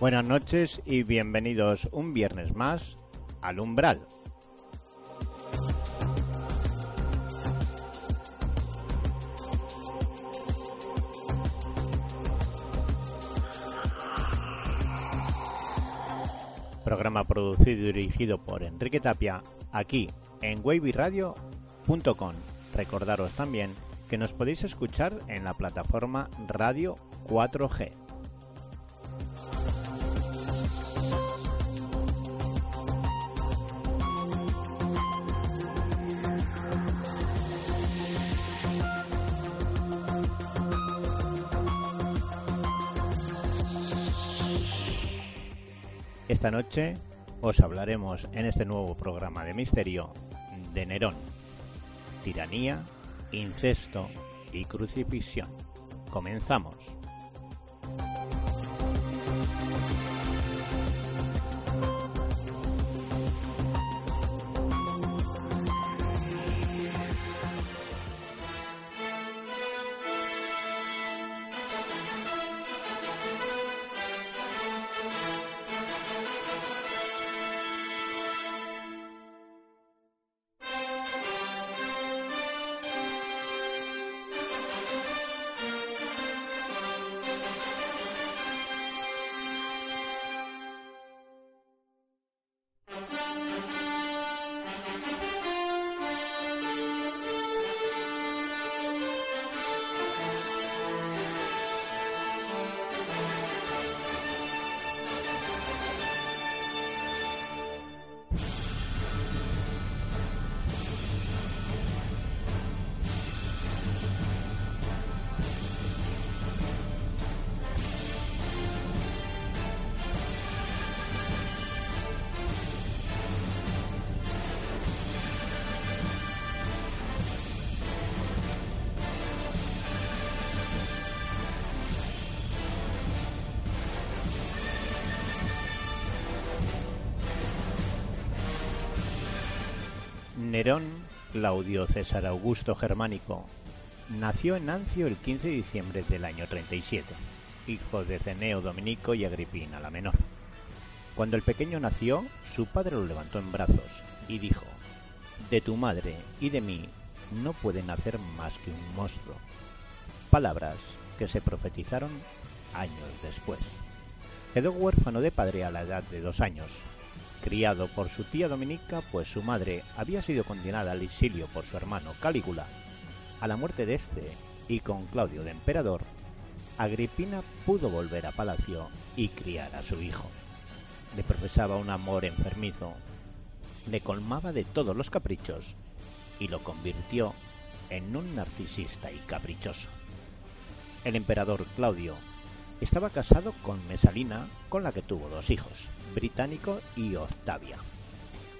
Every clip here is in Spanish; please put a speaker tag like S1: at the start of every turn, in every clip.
S1: Buenas noches y bienvenidos un viernes más al Umbral. Programa producido y dirigido por Enrique Tapia aquí en wavy.radio.com. Recordaros también que nos podéis escuchar en la plataforma Radio 4G. Esta noche os hablaremos en este nuevo programa de misterio de Nerón, tiranía, incesto y crucifixión. Comenzamos. Nerón Claudio César Augusto Germánico nació en Ancio el 15 de diciembre del año 37, hijo de Ceneo Dominico y Agripina la menor. Cuando el pequeño nació, su padre lo levantó en brazos y dijo, De tu madre y de mí no puede nacer más que un monstruo. Palabras que se profetizaron años después. Quedó huérfano de padre a la edad de dos años, criado por su tía Dominica, pues su madre había sido condenada al exilio por su hermano Calígula. A la muerte de este, y con Claudio de emperador, Agripina pudo volver a palacio y criar a su hijo. Le profesaba un amor enfermizo, le colmaba de todos los caprichos y lo convirtió en un narcisista y caprichoso. El emperador Claudio estaba casado con Mesalina, con la que tuvo dos hijos, Británico y Octavia.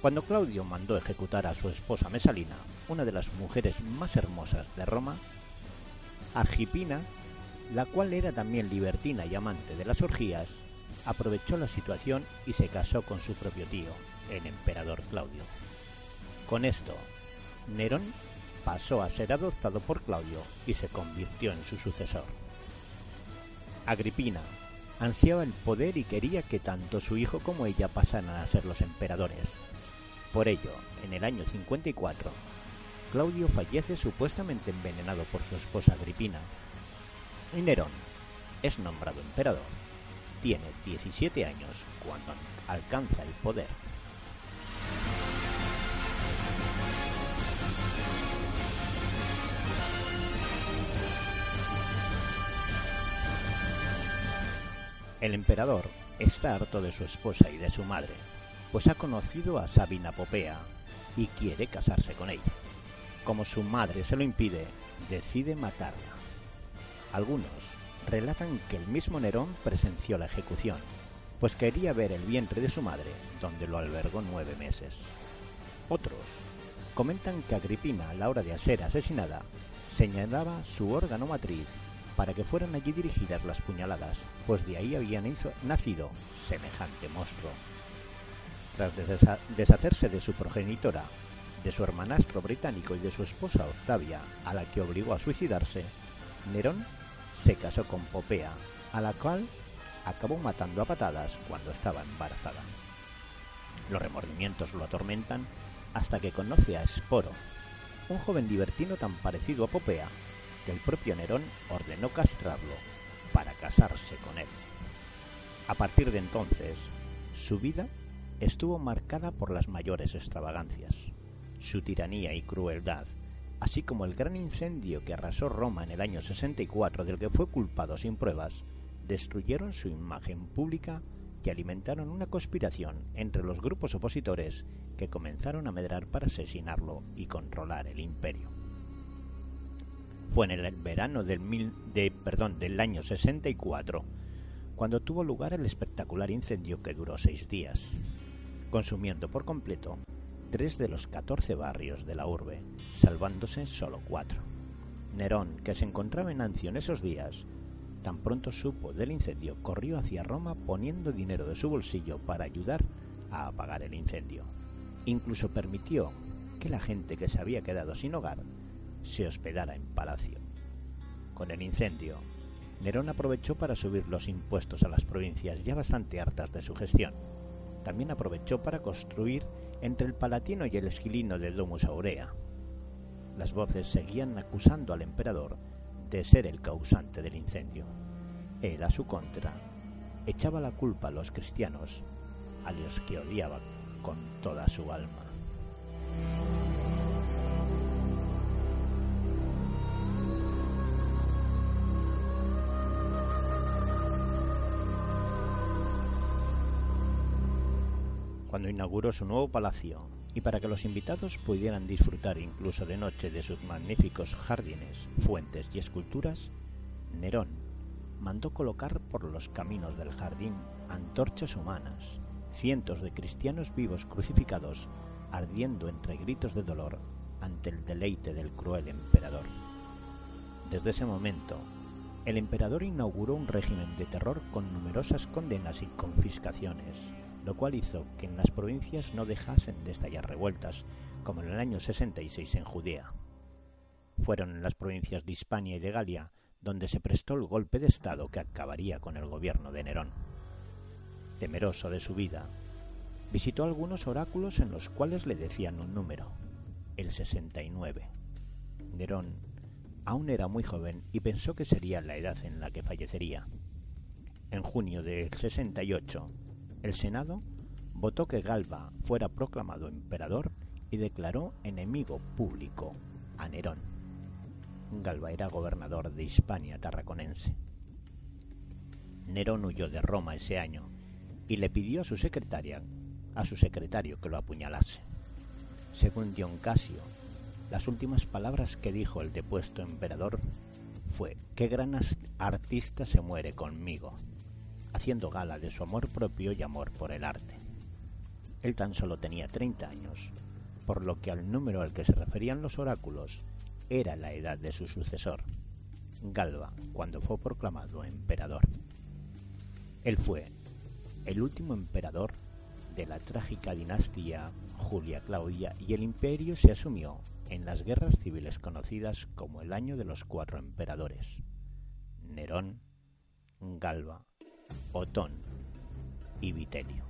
S1: Cuando Claudio mandó ejecutar a su esposa Mesalina, una de las mujeres más hermosas de Roma, Argipina, la cual era también libertina y amante de las orgías, aprovechó la situación y se casó con su propio tío, el emperador Claudio. Con esto, Nerón pasó a ser adoptado por Claudio y se convirtió en su sucesor. Agripina ansiaba el poder y quería que tanto su hijo como ella pasaran a ser los emperadores. Por ello, en el año 54, Claudio fallece supuestamente envenenado por su esposa Agripina. Y Nerón es nombrado emperador. Tiene 17 años cuando alcanza el poder. El emperador está harto de su esposa y de su madre, pues ha conocido a Sabina Popea y quiere casarse con ella. Como su madre se lo impide, decide matarla. Algunos relatan que el mismo Nerón presenció la ejecución, pues quería ver el vientre de su madre, donde lo albergó nueve meses. Otros comentan que Agripina, a la hora de ser asesinada, señalaba su órgano matriz para que fueran allí dirigidas las puñaladas, pues de ahí había nacido semejante monstruo. Tras deshacerse de su progenitora, de su hermanastro británico y de su esposa Octavia, a la que obligó a suicidarse, Nerón se casó con Popea, a la cual acabó matando a patadas cuando estaba embarazada. Los remordimientos lo atormentan hasta que conoce a Esporo, un joven libertino tan parecido a Popea que el propio Nerón ordenó castrarlo para casarse con él. A partir de entonces, su vida estuvo marcada por las mayores extravagancias. Su tiranía y crueldad, así como el gran incendio que arrasó Roma en el año 64 del que fue culpado sin pruebas, destruyeron su imagen pública y alimentaron una conspiración entre los grupos opositores que comenzaron a medrar para asesinarlo y controlar el imperio. Fue en el verano del, de, perdón, del año 64 cuando tuvo lugar el espectacular incendio que duró seis días, consumiendo por completo tres de los catorce barrios de la urbe, salvándose solo cuatro. Nerón, que se encontraba en Ancio en esos días, tan pronto supo del incendio, corrió hacia Roma poniendo dinero de su bolsillo para ayudar a apagar el incendio. Incluso permitió que la gente que se había quedado sin hogar se hospedara en palacio. Con el incendio, Nerón aprovechó para subir los impuestos a las provincias ya bastante hartas de su gestión. También aprovechó para construir entre el Palatino y el Esquilino de Domus Aurea. Las voces seguían acusando al emperador de ser el causante del incendio. Él, a su contra, echaba la culpa a los cristianos, a los que odiaba con toda su alma. Cuando inauguró su nuevo palacio y para que los invitados pudieran disfrutar incluso de noche de sus magníficos jardines, fuentes y esculturas, Nerón mandó colocar por los caminos del jardín antorchas humanas, cientos de cristianos vivos crucificados ardiendo entre gritos de dolor ante el deleite del cruel emperador. Desde ese momento, el emperador inauguró un régimen de terror con numerosas condenas y confiscaciones, lo cual hizo que en las provincias no dejasen de estallar revueltas, como en el año 66 en Judea. Fueron en las provincias de Hispania y de Galia donde se prestó el golpe de Estado que acabaría con el gobierno de Nerón. Temeroso de su vida, visitó algunos oráculos en los cuales le decían un número, el 69. Nerón aún era muy joven y pensó que sería la edad en la que fallecería. En junio del 68, el Senado votó que Galba fuera proclamado emperador y declaró enemigo público a Nerón. Galba era gobernador de Hispania tarraconense. Nerón huyó de Roma ese año y le pidió a su secretaria, a su secretario que lo apuñalase. Según Dion Casio, las últimas palabras que dijo el depuesto emperador fue: "Qué gran artista se muere conmigo" haciendo gala de su amor propio y amor por el arte. Él tan solo tenía 30 años, por lo que al número al que se referían los oráculos era la edad de su sucesor, Galba, cuando fue proclamado emperador. Él fue el último emperador de la trágica dinastía Julia Claudia y el imperio se asumió en las guerras civiles conocidas como el año de los cuatro emperadores. Nerón, Galba, Otón y Vitelio.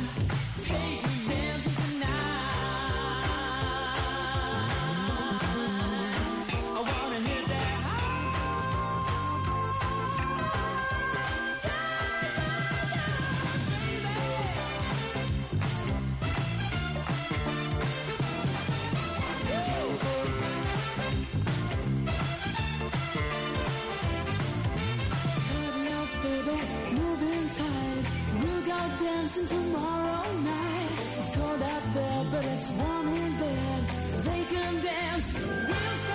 S2: out dancing tomorrow night. It's cold out there, but it's warm in bed. They can dance. We'll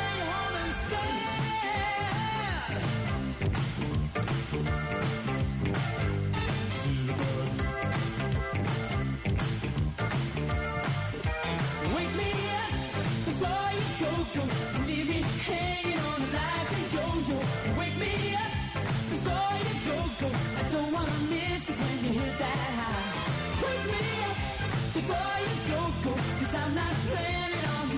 S2: before. Cause I'm not on.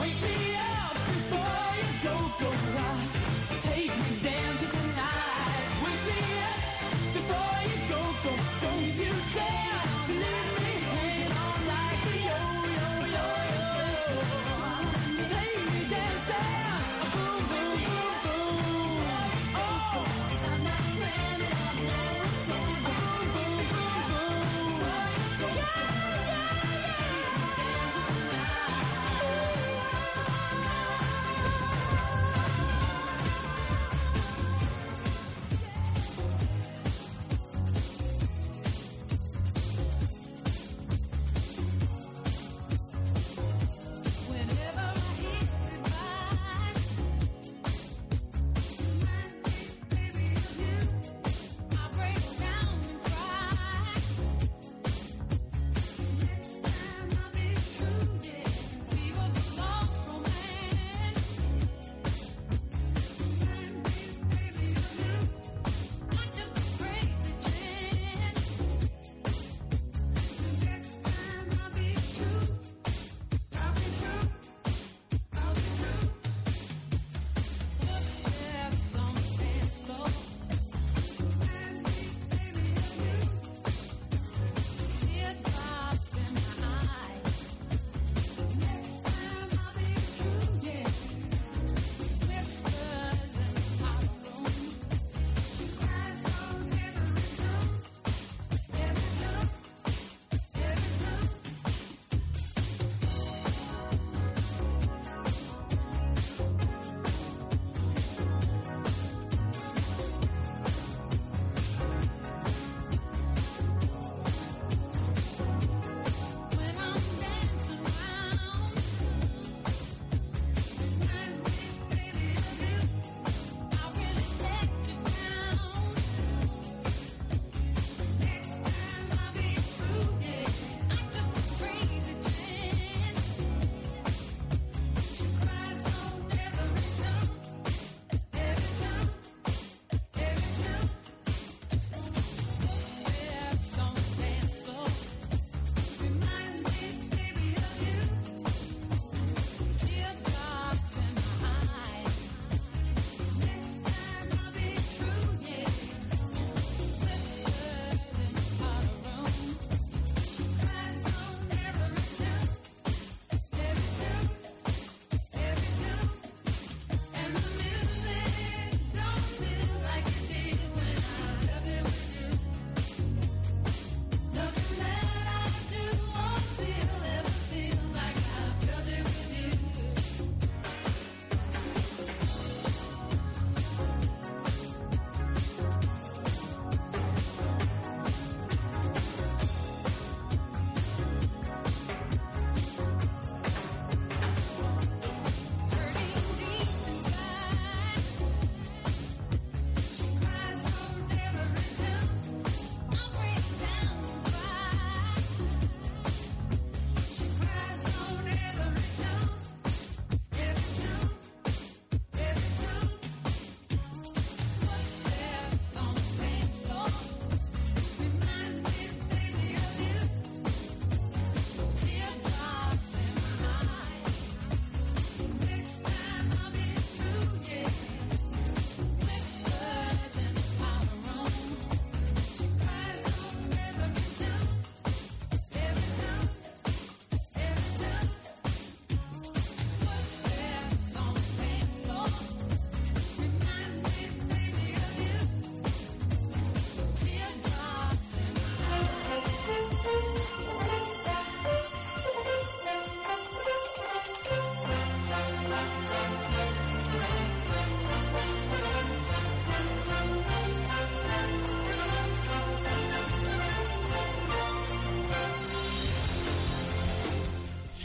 S2: Wake me up before you go, go.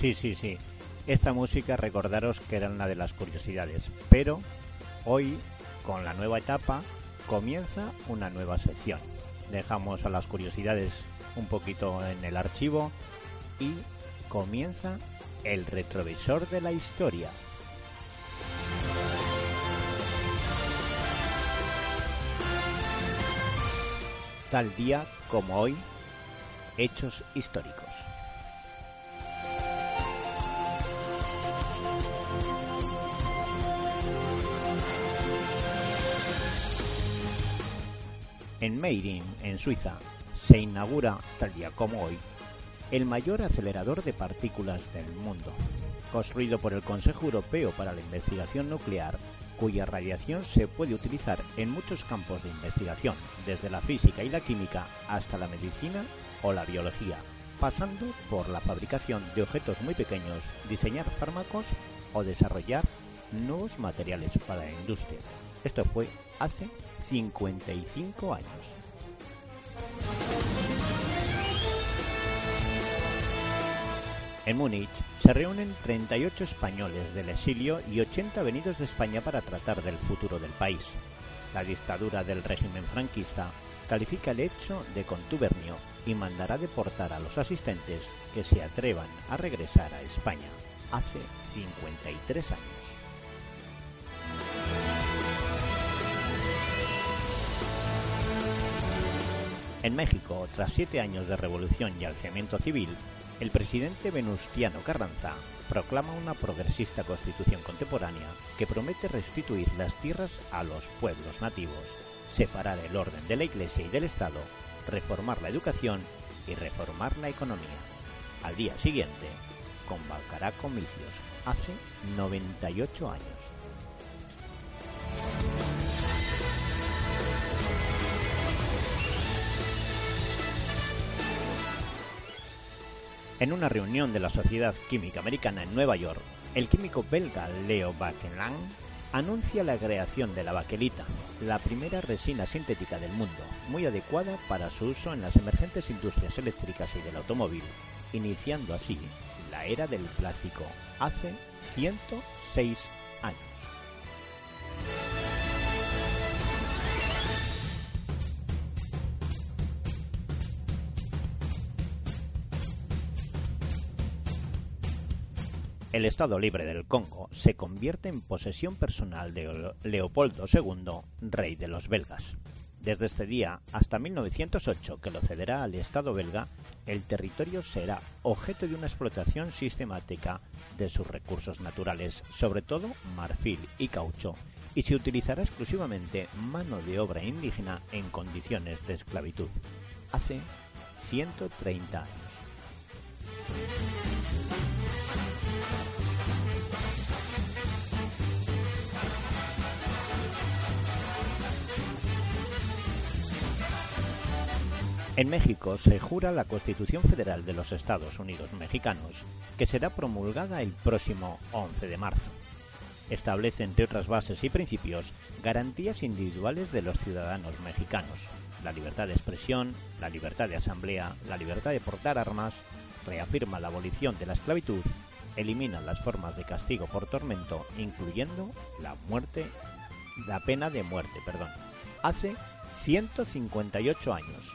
S1: Sí, sí, sí. Esta música recordaros que era una de las curiosidades, pero hoy, con la nueva etapa, comienza una nueva sección. Dejamos a las curiosidades un poquito en el archivo y comienza el retrovisor de la historia. Tal día como hoy, hechos históricos. En Meirin, en Suiza, se inaugura, tal día como hoy, el mayor acelerador de partículas del mundo, construido por el Consejo Europeo para la Investigación Nuclear, cuya radiación se puede utilizar en muchos campos de investigación, desde la física y la química hasta la medicina o la biología, pasando por la fabricación de objetos muy pequeños, diseñar fármacos o desarrollar nuevos materiales para la industria. Esto fue hace 55 años. En Múnich se reúnen 38 españoles del exilio y 80 venidos de España para tratar del futuro del país. La dictadura del régimen franquista califica el hecho de contubernio y mandará deportar a los asistentes que se atrevan a regresar a España hace 53 años. En México, tras siete años de revolución y alzamiento civil, el presidente Venustiano Carranza proclama una progresista constitución contemporánea que promete restituir las tierras a los pueblos nativos, separar el orden de la Iglesia y del Estado, reformar la educación y reformar la economía. Al día siguiente, convocará comicios hace 98 años. En una reunión de la Sociedad Química Americana en Nueva York, el químico belga Leo Baekeland anuncia la creación de la baquelita, la primera resina sintética del mundo, muy adecuada para su uso en las emergentes industrias eléctricas y del automóvil, iniciando así la era del plástico hace 106 años. El Estado Libre del Congo se convierte en posesión personal de Leopoldo II, rey de los belgas. Desde este día hasta 1908, que lo cederá al Estado belga, el territorio será objeto de una explotación sistemática de sus recursos naturales, sobre todo marfil y caucho, y se utilizará exclusivamente mano de obra indígena en condiciones de esclavitud. Hace 130 años. En México se jura la Constitución Federal de los Estados Unidos Mexicanos, que será promulgada el próximo 11 de marzo. Establece, entre otras bases y principios, garantías individuales de los ciudadanos mexicanos, la libertad de expresión, la libertad de asamblea, la libertad de portar armas, reafirma la abolición de la esclavitud, elimina las formas de castigo por tormento, incluyendo la muerte, la pena de muerte, perdón. Hace 158 años,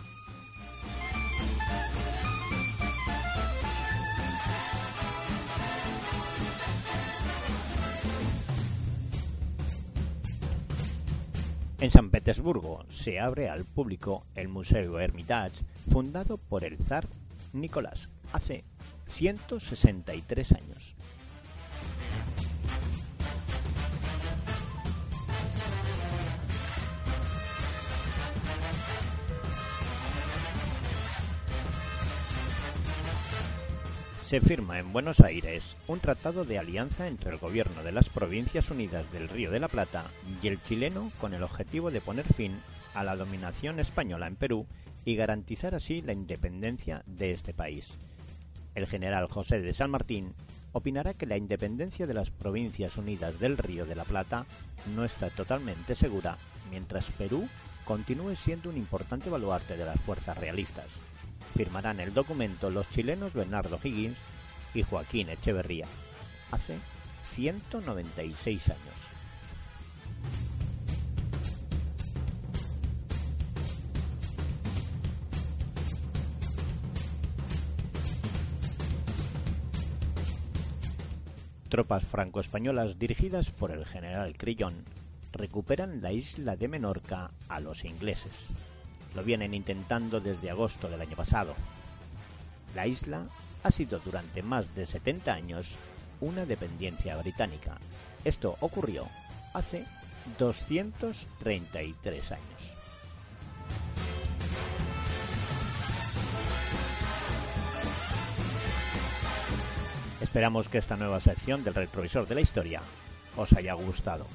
S1: En San Petersburgo se abre al público el Museo Hermitage, fundado por el zar Nicolás hace 163 años. Se firma en Buenos Aires un tratado de alianza entre el gobierno de las Provincias Unidas del Río de la Plata y el chileno con el objetivo de poner fin a la dominación española en Perú y garantizar así la independencia de este país. El general José de San Martín opinará que la independencia de las Provincias Unidas del Río de la Plata no está totalmente segura mientras Perú continúe siendo un importante baluarte de las fuerzas realistas firmarán el documento los chilenos Bernardo Higgins, y Joaquín Echeverría hace 196 años. Tropas franco-españolas dirigidas por el general Crillon recuperan la isla de Menorca a los ingleses. Lo vienen intentando desde agosto del año pasado. La isla ha sido durante más de 70 años una dependencia británica. Esto ocurrió hace 233 años. Esperamos que esta nueva sección del retrovisor de la historia os haya gustado.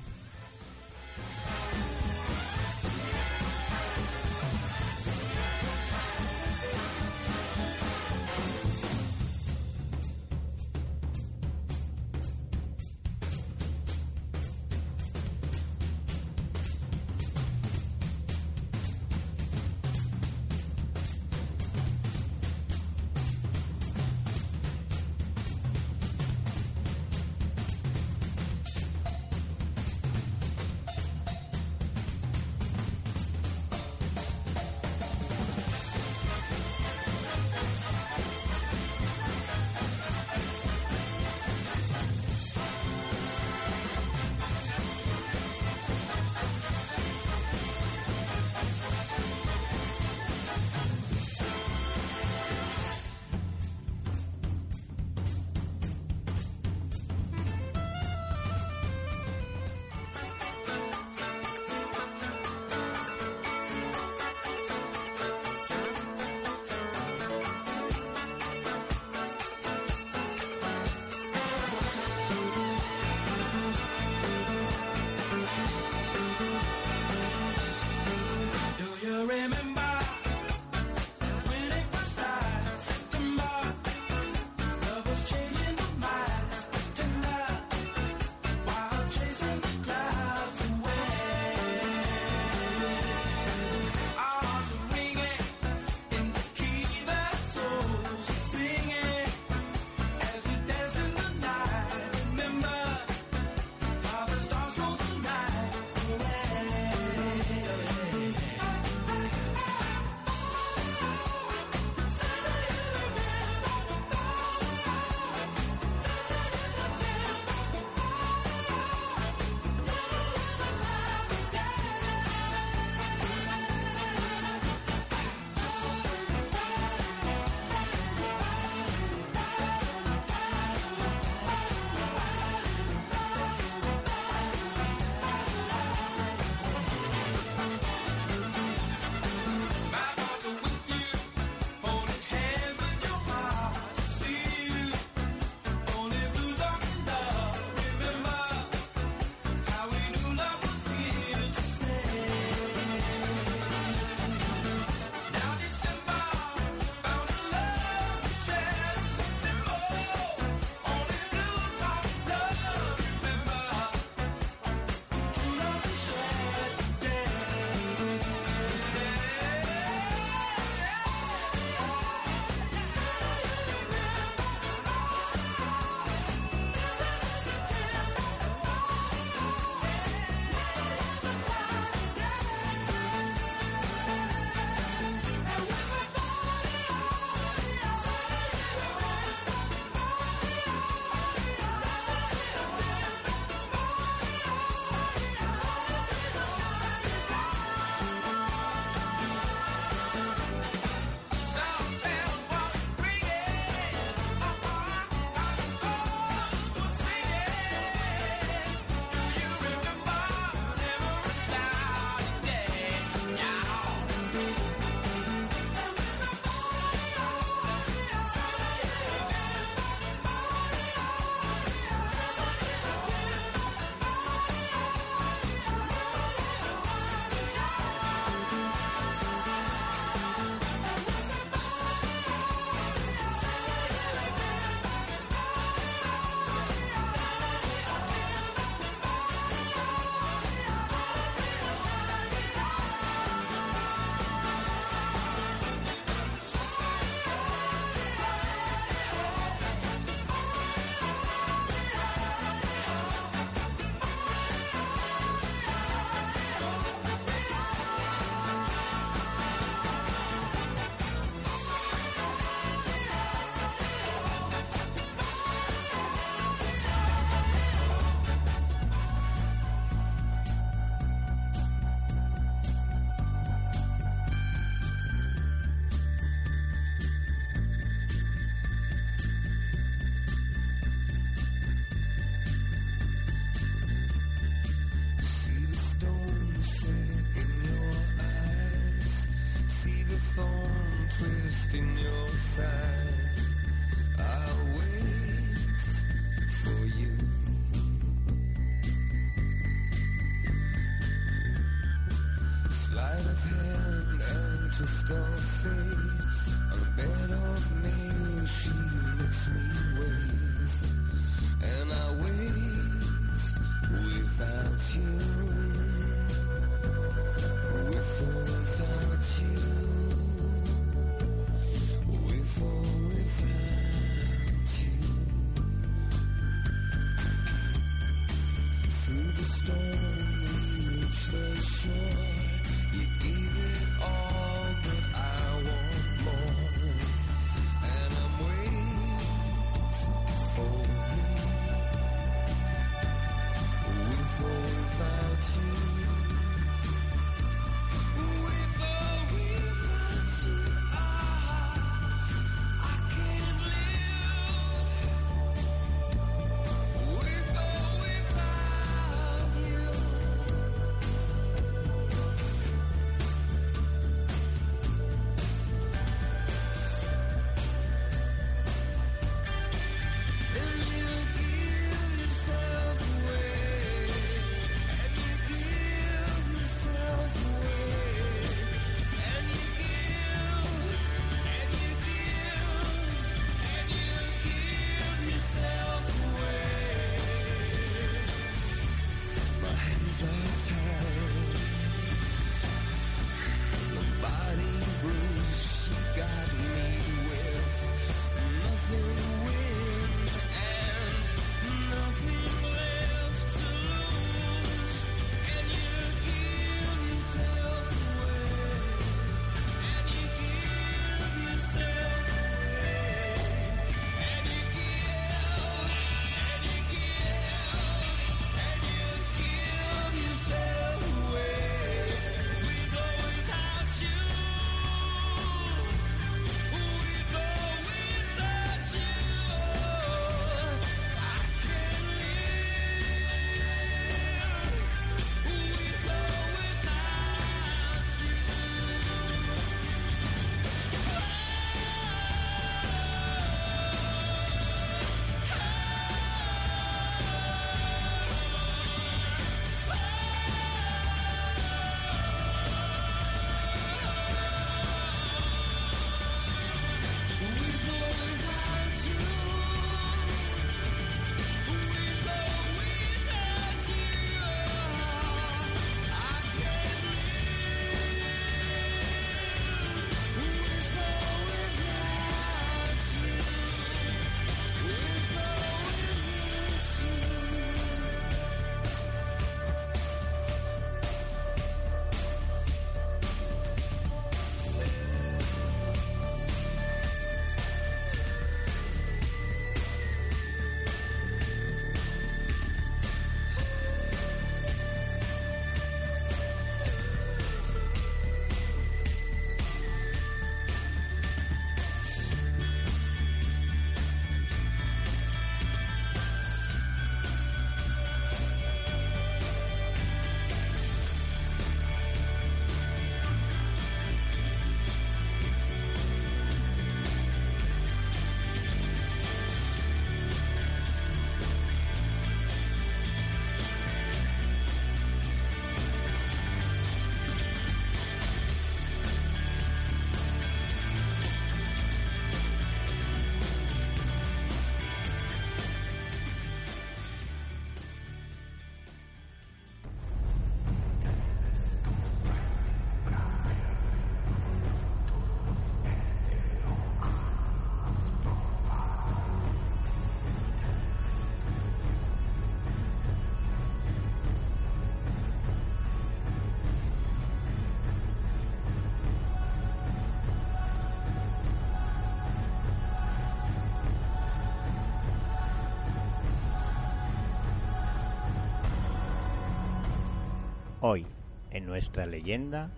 S1: Nuestra leyenda,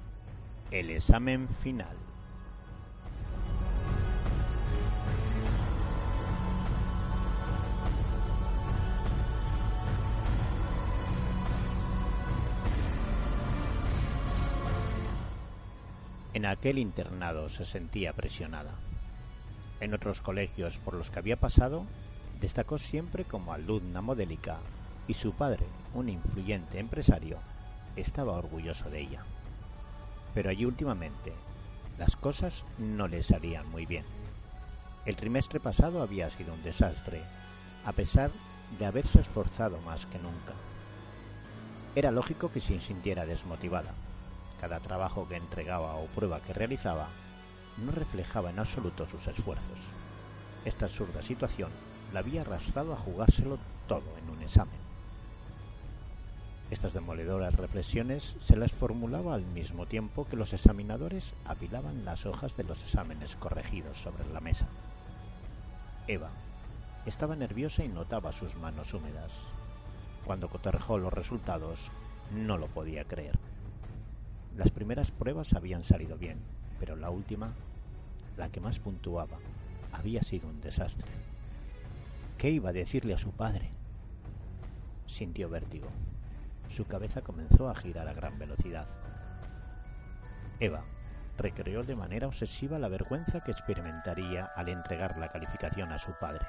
S1: el examen final. En aquel internado se sentía presionada. En otros colegios por los que había pasado, destacó siempre como alumna modélica y su padre, un influyente empresario, estaba orgulloso de ella. Pero allí últimamente Las cosas no le salían muy bien. El trimestre pasado había sido un desastre, a pesar de haberse esforzado más que nunca. Era lógico que se sintiera desmotivada. Cada trabajo que entregaba o prueba que realizaba no reflejaba en absoluto sus esfuerzos. Esta absurda situación la había arrastrado a jugárselo todo en un examen. Estas demoledoras reflexiones se las formulaba al mismo tiempo que los examinadores apilaban las hojas de los exámenes corregidos sobre la mesa. Eva estaba nerviosa y notaba sus manos húmedas. Cuando cotorrejó los resultados, no lo podía creer. Las primeras pruebas habían salido bien, pero la última, la que más puntuaba, había sido un desastre. ¿Qué iba a decirle a su padre? Sintió vértigo. Su cabeza comenzó a girar a gran velocidad. Eva recreó de manera obsesiva la vergüenza que experimentaría al entregar la calificación a su padre.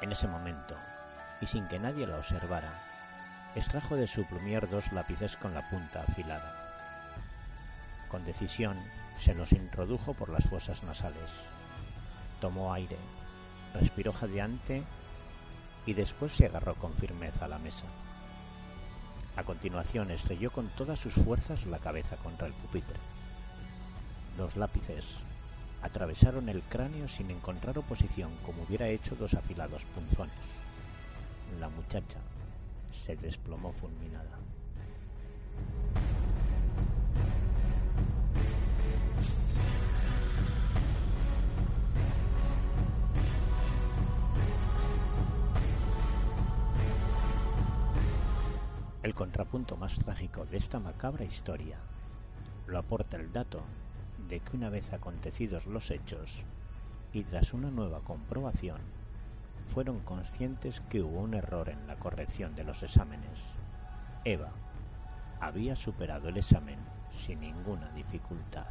S1: En ese momento, y sin que nadie la observara, extrajo de su plumier dos lápices con la punta afilada. Con decisión se los introdujo por las fosas nasales. Tomó aire, respiró jadeante y después se agarró con firmeza a la mesa. A continuación estrelló con todas sus fuerzas la cabeza contra el pupitre. Los lápices atravesaron el cráneo sin encontrar oposición como hubiera hecho dos afilados punzones. La muchacha se desplomó fulminada. El contrapunto más trágico de esta macabra historia lo aporta el dato de que una vez acontecidos los hechos y tras una nueva comprobación, fueron conscientes que hubo un error en la corrección de los exámenes. Eva había superado el examen sin ninguna dificultad.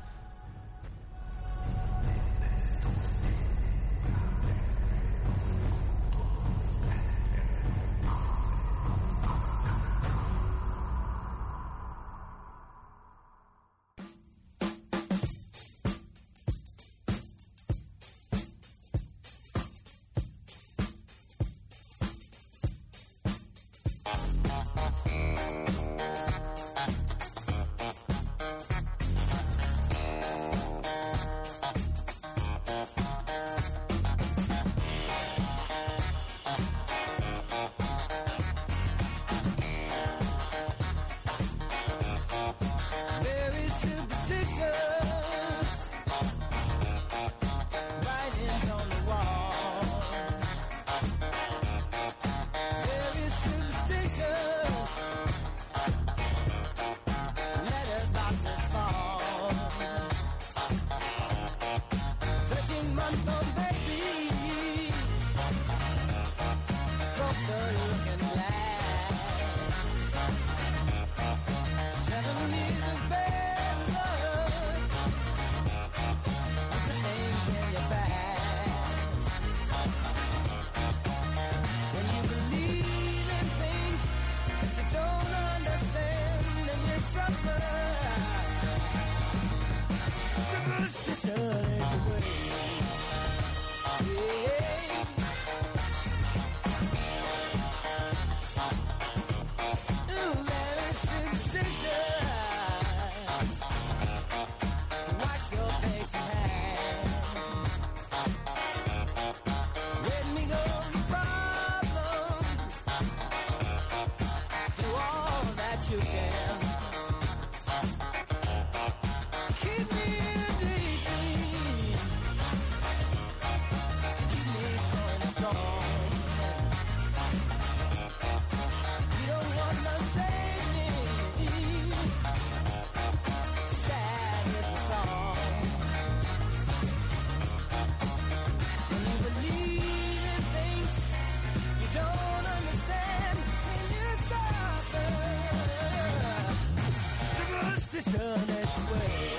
S1: Done that way.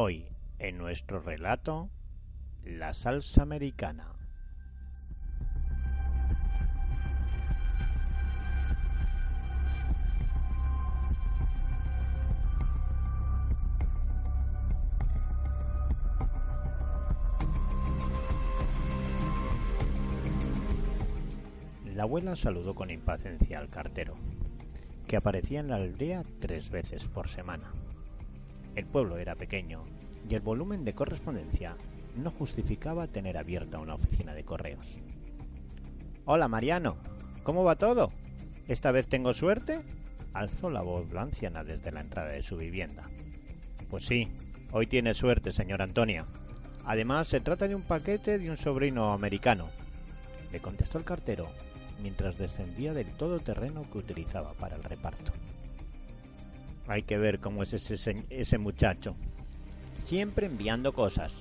S1: Hoy, en nuestro relato, la salsa americana. La abuela saludó con impaciencia al cartero, que aparecía en la aldea tres veces por semana. El pueblo era pequeño y el volumen de correspondencia no justificaba tener abierta una oficina de correos. Hola Mariano, ¿cómo va todo? ¿Esta vez tengo suerte? Alzó la voz la anciana desde la entrada de su vivienda. Pues sí, hoy tiene suerte, señor Antonia. Además, se trata de un paquete de un sobrino americano. Le contestó el cartero mientras descendía del todoterreno que utilizaba para el reparto. Hay que ver cómo es ese, muchacho. Siempre enviando cosas.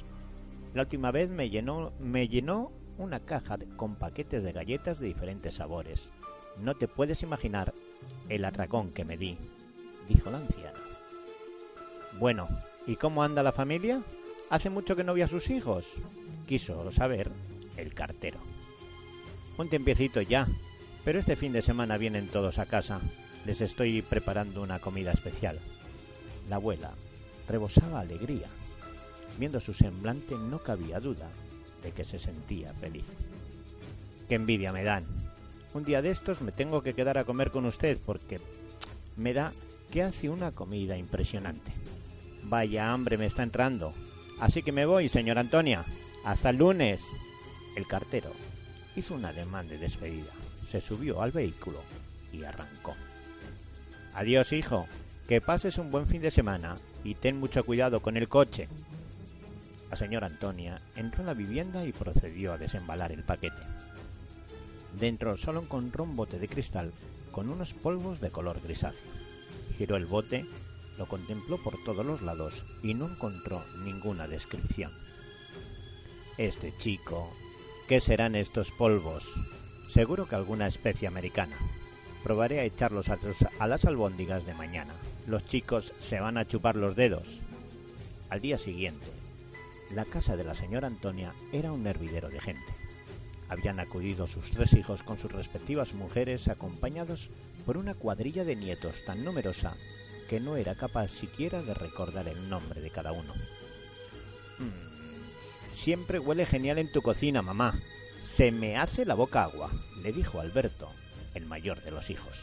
S1: La última vez me llenó, una caja con paquetes de galletas de diferentes sabores. No te puedes imaginar el atracón que me di, dijo la anciana. Bueno, ¿y cómo anda la familia? ¿Hace mucho que no vi a sus hijos? Quiso saber el cartero. Un tiempiecito ya, pero este fin de semana vienen todos a casa. Les estoy preparando una comida especial. La abuela rebosaba alegría. Viendo su semblante no cabía duda de que se sentía feliz. Qué envidia me dan. Un día de estos me tengo que quedar a comer con usted porque me da que hace una comida impresionante. Vaya hambre me está entrando. Así que me voy, señora Antonia. Hasta el lunes. El cartero hizo un ademán de despedida, se subió al vehículo y arrancó. Adiós, hijo. Que pases un buen fin de semana y ten mucho cuidado con el coche. La señora Antonia entró en la vivienda y procedió a desembalar el paquete. Dentro solo encontró un bote de cristal con unos polvos de color grisáceo. Giró el bote, lo contempló por todos los lados y no encontró ninguna descripción. Este chico ¿Qué serán estos polvos? Seguro que alguna especie americana. Probaré a echarlos a, a las albóndigas de mañana. Los chicos se van a chupar los dedos. Al día siguiente, la casa de la señora Antonia era un hervidero de gente. Habían acudido sus tres hijos con sus respectivas mujeres acompañados por una cuadrilla de nietos tan numerosa que no era capaz siquiera de recordar el nombre de cada uno. Hmm, Siempre huele genial en tu cocina, mamá. Se me hace la boca agua, le dijo Alberto, el mayor de los hijos.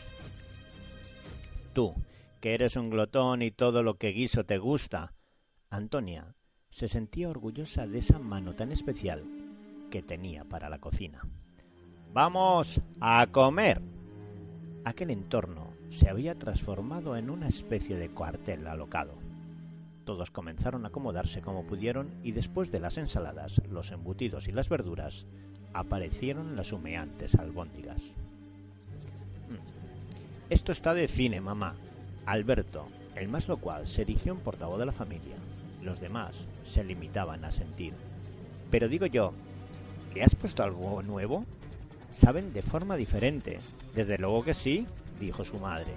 S1: Tú, que eres un glotón y todo lo que guiso te gusta. Antonia se sentía orgullosa de esa mano tan especial que tenía para la cocina. Vamos a comer. Aquel entorno se había transformado en una especie de cuartel alocado. Todos comenzaron a acomodarse como pudieron y después de las ensaladas, los embutidos y las verduras, aparecieron las humeantes albóndigas. Esto está de cine, mamá. Alberto, el más locuaz, se erigió en portavoz de la familia. Los demás se limitaban a sentir. Pero digo yo, ¿le has puesto algo nuevo? Saben de forma diferente. Desde luego que sí, dijo su madre.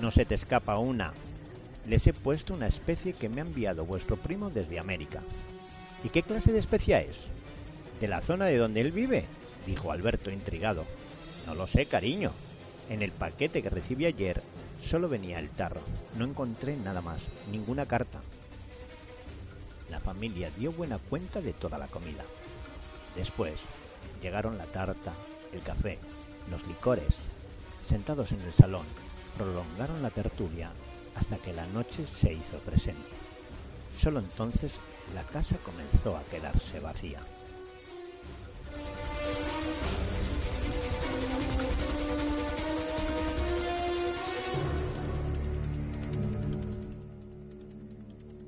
S1: No se te escapa una, les he puesto una especie que me ha enviado vuestro primo desde América. ¿Y qué clase de especia es? ¿De la zona de donde él vive? dijo Alberto intrigado. No lo sé, cariño. En el paquete que recibí ayer solo venía el tarro. No encontré nada más, ninguna carta. La familia dio buena cuenta de toda la comida. Después llegaron la tarta, el café, los licores. Sentados en el salón, prolongaron la tertulia hasta que la noche se hizo presente. Solo entonces la casa comenzó a quedarse vacía.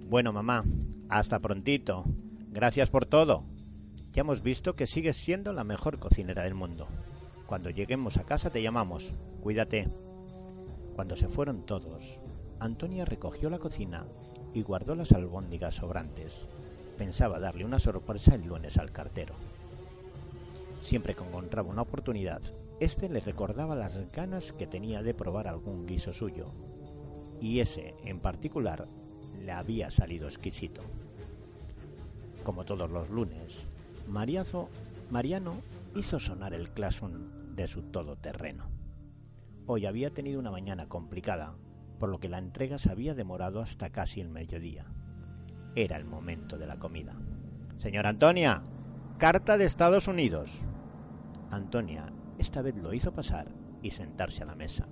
S1: Bueno, mamá, hasta prontito. Gracias por todo. Ya hemos visto que sigues siendo la mejor cocinera del mundo. Cuando lleguemos a casa te llamamos. Cuídate. Cuando se fueron todos, Antonia recogió la cocina y guardó las albóndigas sobrantes. Pensaba darle una sorpresa el lunes al cartero. Siempre que encontraba una oportunidad, éste le recordaba las ganas que tenía de probar algún guiso suyo, y ese, en particular, le había salido exquisito. Como todos los lunes, Mariano hizo sonar el claxon de su todoterreno. Hoy había tenido una mañana complicada, por lo que la entrega se había demorado hasta casi el mediodía. Era el momento de la comida. Señora Antonia, carta de Estados Unidos. Antonia esta vez lo hizo pasar y sentarse a la mesa.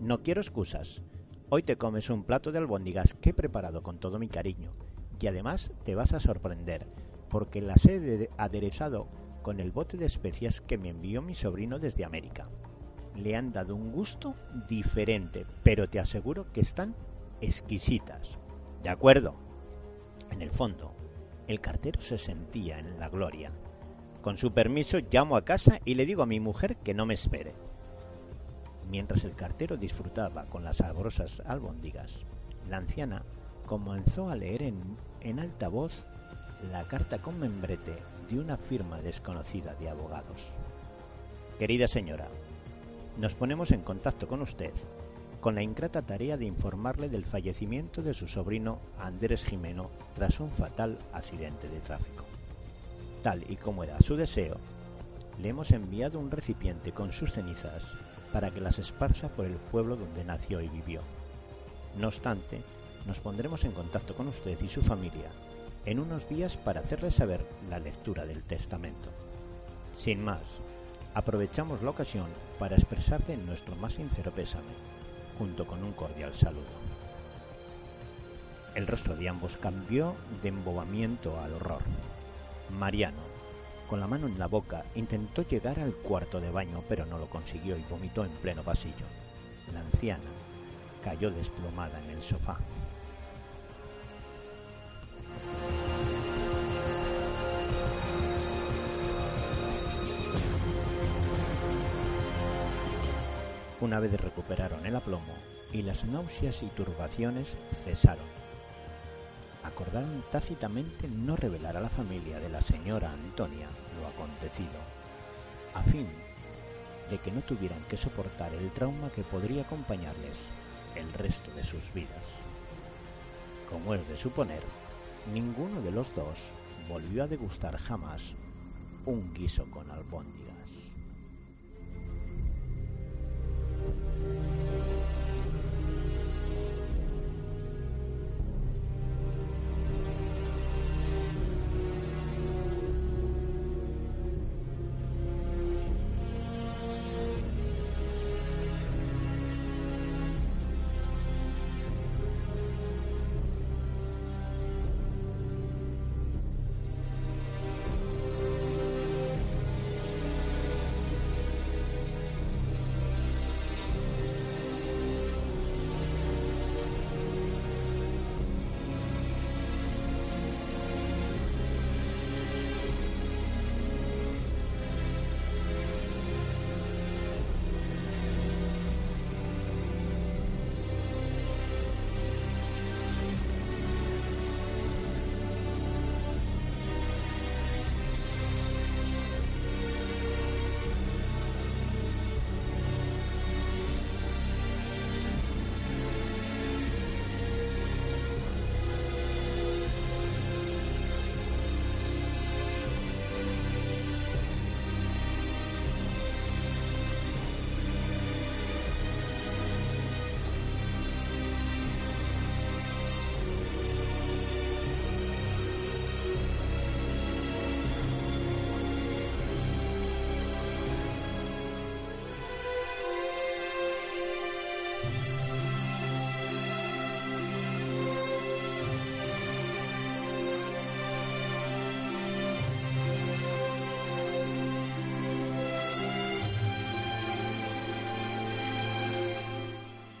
S1: No quiero excusas. Hoy te comes un plato de albóndigas que he preparado con todo mi cariño y además te vas a sorprender porque las he aderezado con el bote de especias que me envió mi sobrino desde América. Le han dado un gusto diferente, pero te aseguro que están exquisitas. De acuerdo. En el fondo, el cartero se sentía en la gloria. Con su permiso llamo a casa y le digo a mi mujer que no me espere. Mientras el cartero disfrutaba con las sabrosas albóndigas, la anciana comenzó a leer en, en alta voz la carta con membrete de una firma desconocida de abogados. Querida señora, nos ponemos en contacto con usted con la ingrata tarea de informarle del fallecimiento de su sobrino Andrés Jimeno tras un fatal accidente de tráfico. Tal y como era su deseo, le hemos enviado un recipiente con sus cenizas para que las esparza por el pueblo donde nació y vivió. No obstante, nos pondremos en contacto con usted y su familia en unos días para hacerle saber la lectura del testamento. Sin más, aprovechamos la ocasión para expresarte nuestro más sincero pésame, junto con un cordial saludo. El rostro de ambos cambió de embobamiento al horror. Mariano, con la mano en la boca, intentó llegar al cuarto de baño, pero no lo consiguió y vomitó en pleno pasillo. La anciana cayó desplomada en el sofá. Una vez recuperaron el aplomo y las náuseas y turbaciones cesaron, acordaron tácitamente no revelar a la familia de la señora Antonia lo acontecido, a fin de que no tuvieran que soportar el trauma que podría acompañarles el resto de sus vidas. Como es de suponer, ninguno de los dos volvió a degustar jamás un guiso con albóndiga.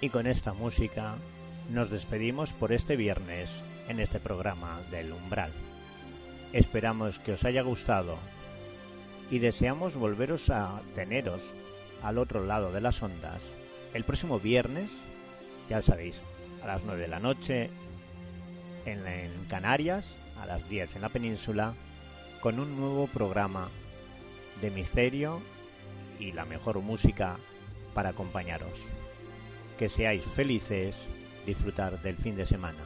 S1: Y con esta música nos despedimos por este viernes en este programa del umbral. Esperamos que os haya gustado y deseamos volveros a teneros al otro lado de las ondas el próximo viernes, ya sabéis, a las 9 de la noche en, en Canarias, a las 10 en la península, con un nuevo programa de misterio y la mejor música para acompañaros que seáis felices, disfrutar del fin de semana.